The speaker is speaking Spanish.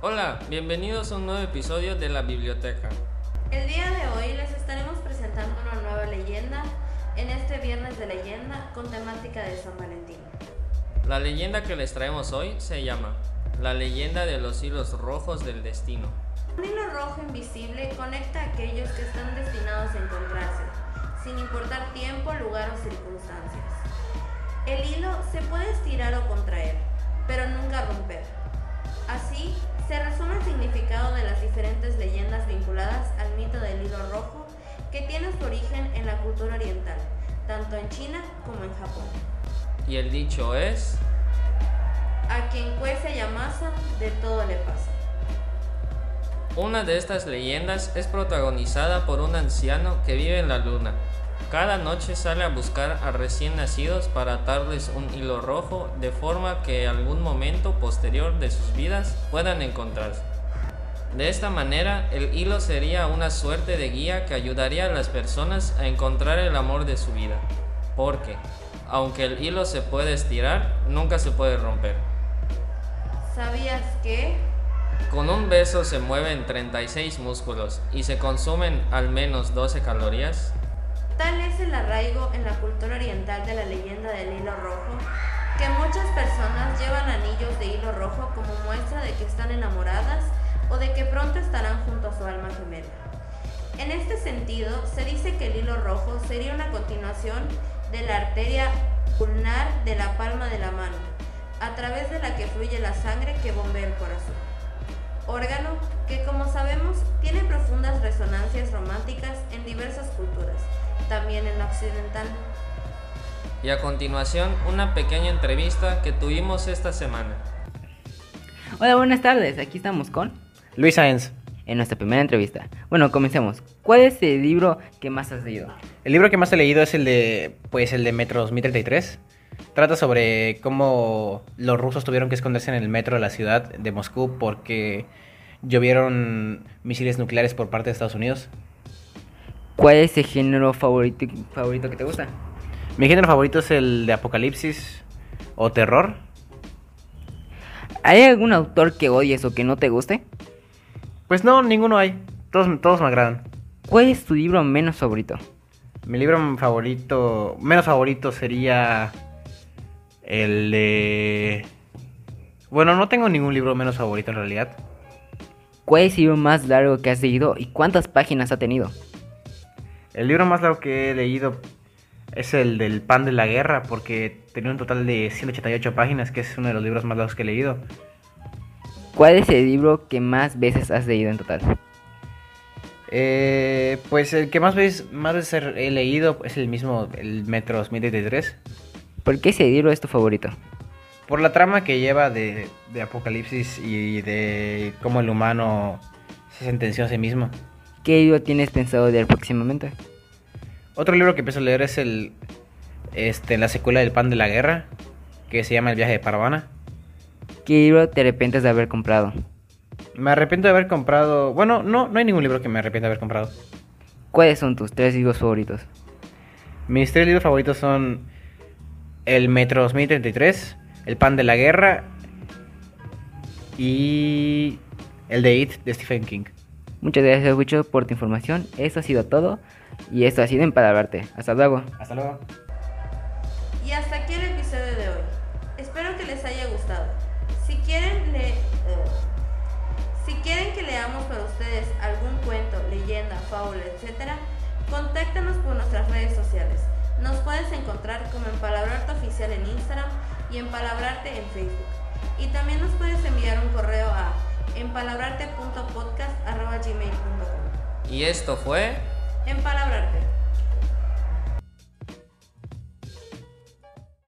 Hola, bienvenidos a un nuevo episodio de la biblioteca. El día de hoy les estaremos presentando una nueva leyenda en este viernes de leyenda con temática de San Valentín. La leyenda que les traemos hoy se llama La leyenda de los hilos rojos del destino. Un hilo rojo invisible conecta a aquellos que están destinados a encontrarse, sin importar tiempo, lugar o circunstancias. El hilo se puede estirar o contraer, pero nunca romper. Así, rojo que tiene su origen en la cultura oriental, tanto en China como en Japón. Y el dicho es... A quien cuece y amasa, de todo le pasa. Una de estas leyendas es protagonizada por un anciano que vive en la luna. Cada noche sale a buscar a recién nacidos para atarles un hilo rojo de forma que algún momento posterior de sus vidas puedan encontrarse. De esta manera, el hilo sería una suerte de guía que ayudaría a las personas a encontrar el amor de su vida. Porque, aunque el hilo se puede estirar, nunca se puede romper. ¿Sabías que? Con un beso se mueven 36 músculos y se consumen al menos 12 calorías. Tal es el arraigo en la cultura oriental de la leyenda del hilo rojo, que muchas personas llevan anillos de hilo rojo como muestra de que están enamoradas o de que pronto estarán junto a su alma gemela. En este sentido, se dice que el hilo rojo sería una continuación de la arteria ulnar de la palma de la mano, a través de la que fluye la sangre que bombea el corazón. Órgano que, como sabemos, tiene profundas resonancias románticas en diversas culturas, también en la occidental. Y a continuación, una pequeña entrevista que tuvimos esta semana. Hola, buenas tardes. Aquí estamos con Luis Sáenz. en nuestra primera entrevista. Bueno, comencemos. ¿Cuál es el libro que más has leído? El libro que más he leído es el de, pues, el de Metro 2033. Trata sobre cómo los rusos tuvieron que esconderse en el metro de la ciudad de Moscú porque llovieron misiles nucleares por parte de Estados Unidos. ¿Cuál es el género favorito, favorito que te gusta? Mi género favorito es el de apocalipsis o terror. ¿Hay algún autor que odies o que no te guste? Pues no, ninguno hay. Todos, todos me agradan. ¿Cuál es tu libro menos favorito? Mi libro favorito, menos favorito sería el de... Bueno, no tengo ningún libro menos favorito en realidad. ¿Cuál es el libro más largo que has leído y cuántas páginas ha tenido? El libro más largo que he leído es el del Pan de la Guerra, porque tenía un total de 188 páginas, que es uno de los libros más largos que he leído. ¿Cuál es el libro que más veces has leído en total? Eh, pues el que más veces, más veces he leído es el mismo, el Metro 2033. ¿Por qué ese libro es tu favorito? Por la trama que lleva de, de Apocalipsis y de cómo el humano se sentenció a sí mismo. ¿Qué libro tienes pensado leer próximamente? Otro libro que pienso leer es el este, la secuela del Pan de la Guerra, que se llama El viaje de Parvana. ¿Qué libro te arrepientes de haber comprado? Me arrepiento de haber comprado, bueno, no, no hay ningún libro que me arrepienta de haber comprado. ¿Cuáles son tus tres libros favoritos? Mis tres libros favoritos son El Metro 2033, El Pan de la Guerra y el de It de Stephen King. Muchas gracias, Wicho, por tu información. Eso ha sido todo. Y esto ha sido Empalabrarte. Hasta luego. Hasta luego. Y hasta aquí el episodio de hoy. Espero que les haya gustado. Si quieren le- eh, si quieren que leamos para ustedes algún cuento, leyenda, fábula, etc., contáctanos por nuestras redes sociales. Nos puedes encontrar como Empalabrarte Oficial en Instagram y Empalabrarte en Facebook. Y también nos puedes enviar un correo a empalabrarte.podcast.gmail.com Y esto fue... Empalabrarte.